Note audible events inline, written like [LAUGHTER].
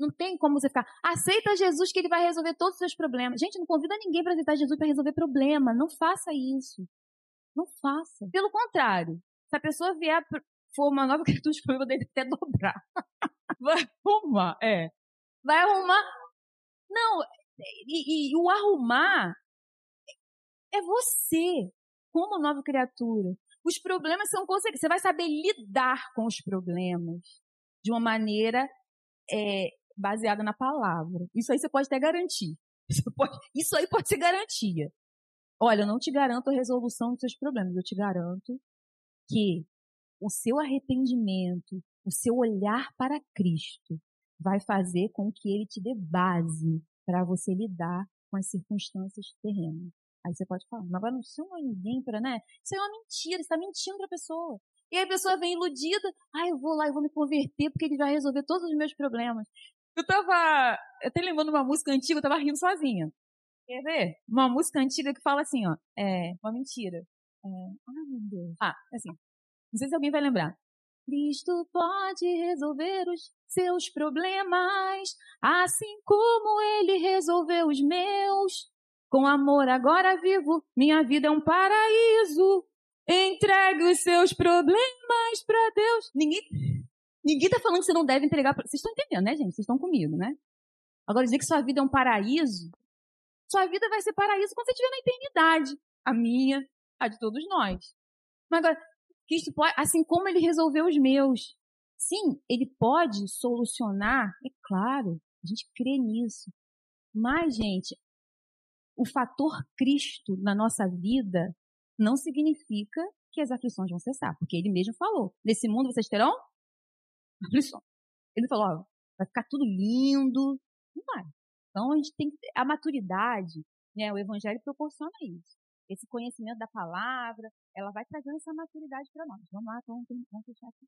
não tem como você ficar, aceita Jesus que ele vai resolver todos os seus problemas. Gente, não convida ninguém para aceitar Jesus para resolver problema. Não faça isso. Não faça. Pelo contrário, se a pessoa vier for uma nova [LAUGHS] criatura, o problema dele até dobrar. [LAUGHS] Vai arrumar, é. Vai arrumar. Não, e, e o arrumar é você, como nova criatura. Os problemas são consequências. Você vai saber lidar com os problemas de uma maneira é, baseada na palavra. Isso aí você pode até garantir. [LAUGHS] Isso, pode, isso aí pode ser garantia. Olha, eu não te garanto a resolução dos seus problemas. Eu te garanto que o seu arrependimento, o seu olhar para Cristo vai fazer com que ele te dê base para você lidar com as circunstâncias terrenas. Aí você pode falar, mas agora não chama ninguém para, né? Isso é uma mentira, você está mentindo a pessoa. E aí a pessoa vem iludida, ah, eu vou lá, eu vou me converter porque ele vai resolver todos os meus problemas. Eu tava, até lembrando uma música antiga, eu tava rindo sozinha. Quer ver? Uma música antiga que fala assim, ó, é, uma mentira. É, ai meu Deus. Ah, assim, não sei se alguém vai lembrar. Cristo pode resolver os seus problemas, assim como ele resolveu os meus. Com amor agora vivo, minha vida é um paraíso. Entregue os seus problemas para Deus. Ninguém, ninguém tá falando que você não deve entregar. Vocês estão entendendo, né, gente? Vocês estão comigo, né? Agora dizer que sua vida é um paraíso, sua vida vai ser paraíso quando você estiver na eternidade. A minha, a de todos nós. Mas agora, Cristo pode, assim como ele resolveu os meus. Sim, ele pode solucionar, é claro, a gente crê nisso. Mas, gente, o fator Cristo na nossa vida não significa que as aflições vão cessar, porque ele mesmo falou: nesse mundo vocês terão aflições. Ele falou: ó, vai ficar tudo lindo. Não vai. Então a gente tem que ter a maturidade, né? O evangelho proporciona isso. Esse conhecimento da palavra, ela vai trazendo essa maturidade para nós. Vamos lá, vamos, vamos fechar aqui.